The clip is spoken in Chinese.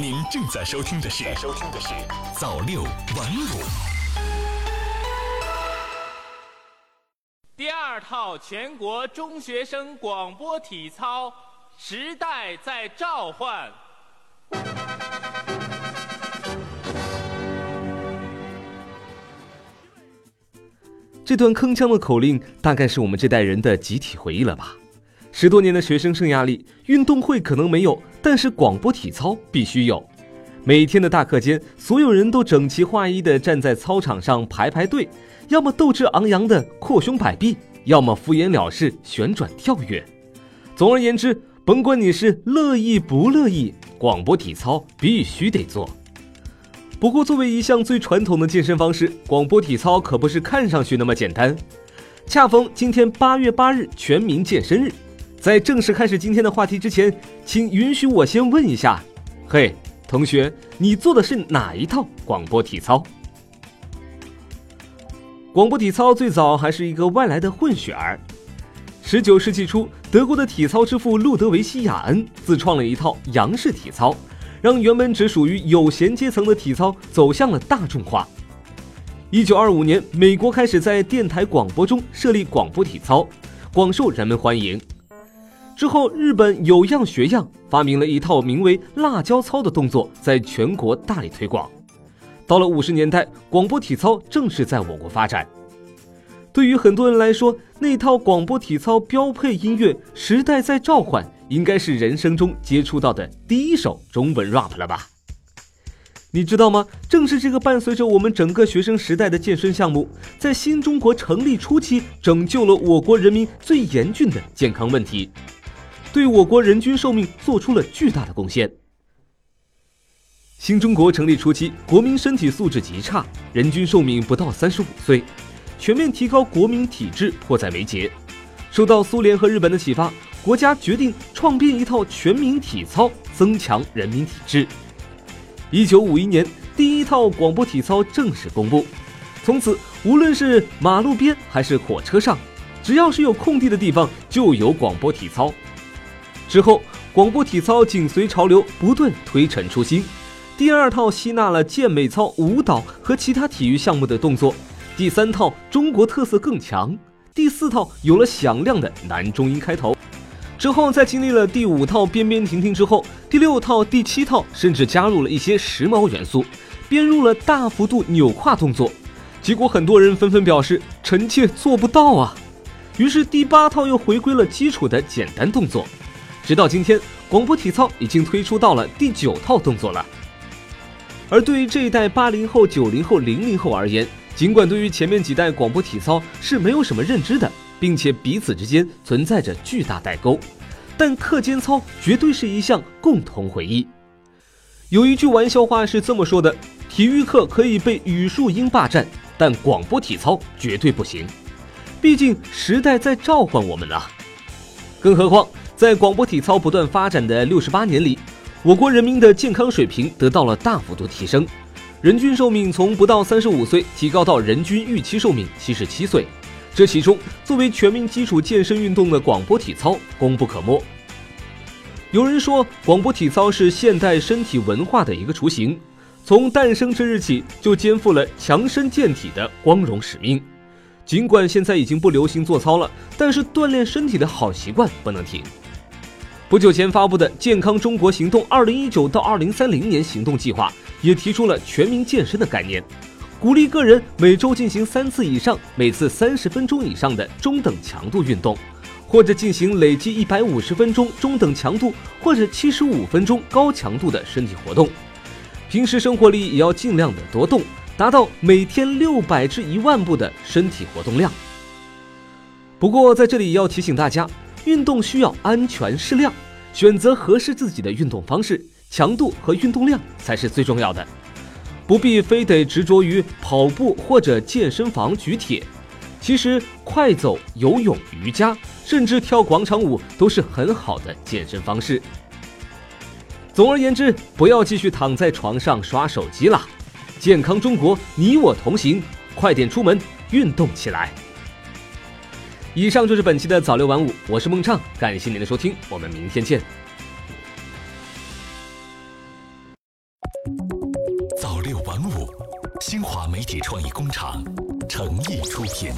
您正在收听的是收听的是早六晚五。第二套全国中学生广播体操，时代在召唤。这段铿锵的口令，大概是我们这代人的集体回忆了吧？十多年的学生生涯里，运动会可能没有，但是广播体操必须有。每天的大课间，所有人都整齐划一地站在操场上排排队，要么斗志昂扬的扩胸摆臂，要么敷衍了事旋转跳跃。总而言之，甭管你是乐意不乐意，广播体操必须得做。不过，作为一项最传统的健身方式，广播体操可不是看上去那么简单。恰逢今天八月八日全民健身日，在正式开始今天的话题之前，请允许我先问一下，嘿，同学，你做的是哪一套广播体操？广播体操最早还是一个外来的混血儿。十九世纪初，德国的体操之父路德维希·雅恩自创了一套杨式体操。让原本只属于有闲阶层的体操走向了大众化。一九二五年，美国开始在电台广播中设立广播体操，广受人们欢迎。之后，日本有样学样，发明了一套名为“辣椒操”的动作，在全国大力推广。到了五十年代，广播体操正式在我国发展。对于很多人来说，那套广播体操标配音乐《时代在召唤》。应该是人生中接触到的第一首中文 rap 了吧？你知道吗？正是这个伴随着我们整个学生时代的健身项目，在新中国成立初期，拯救了我国人民最严峻的健康问题，对我国人均寿命做出了巨大的贡献。新中国成立初期，国民身体素质极差，人均寿命不到三十五岁，全面提高国民体质迫在眉睫。受到苏联和日本的启发。国家决定创编一套全民体操，增强人民体质。一九五一年，第一套广播体操正式公布。从此，无论是马路边还是火车上，只要是有空地的地方，就有广播体操。之后，广播体操紧随潮流，不断推陈出新。第二套吸纳了健美操、舞蹈和其他体育项目的动作。第三套中国特色更强。第四套有了响亮的男中音开头。之后，在经历了第五套边边停停之后，第六套、第七套甚至加入了一些时髦元素，编入了大幅度扭胯动作。结果，很多人纷纷表示臣妾做不到啊。于是，第八套又回归了基础的简单动作。直到今天，广播体操已经推出到了第九套动作了。而对于这一代八零后、九零后、零零后而言，尽管对于前面几代广播体操是没有什么认知的。并且彼此之间存在着巨大代沟，但课间操绝对是一项共同回忆。有一句玩笑话是这么说的：体育课可以被语数英霸占，但广播体操绝对不行。毕竟时代在召唤我们啊！更何况在广播体操不断发展的六十八年里，我国人民的健康水平得到了大幅度提升，人均寿命从不到三十五岁提高到人均预期寿命七十七岁。这其中，作为全民基础健身运动的广播体操功不可没。有人说，广播体操是现代身体文化的一个雏形，从诞生之日起就肩负了强身健体的光荣使命。尽管现在已经不流行做操了，但是锻炼身体的好习惯不能停。不久前发布的《健康中国行动 （2019 到2030年行动计划）》也提出了全民健身的概念。鼓励个人每周进行三次以上、每次三十分钟以上的中等强度运动，或者进行累计一百五十分钟中等强度或者七十五分钟高强度的身体活动。平时生活里也要尽量的多动，达到每天六百至一万步的身体活动量。不过在这里要提醒大家，运动需要安全适量，选择合适自己的运动方式，强度和运动量才是最重要的。不必非得执着于跑步或者健身房举铁，其实快走、游泳、瑜伽，甚至跳广场舞都是很好的健身方式。总而言之，不要继续躺在床上刷手机了。健康中国，你我同行，快点出门运动起来。以上就是本期的早六晚五，我是孟畅，感谢您的收听，我们明天见。早六晚五，新华媒体创意工厂诚意出品。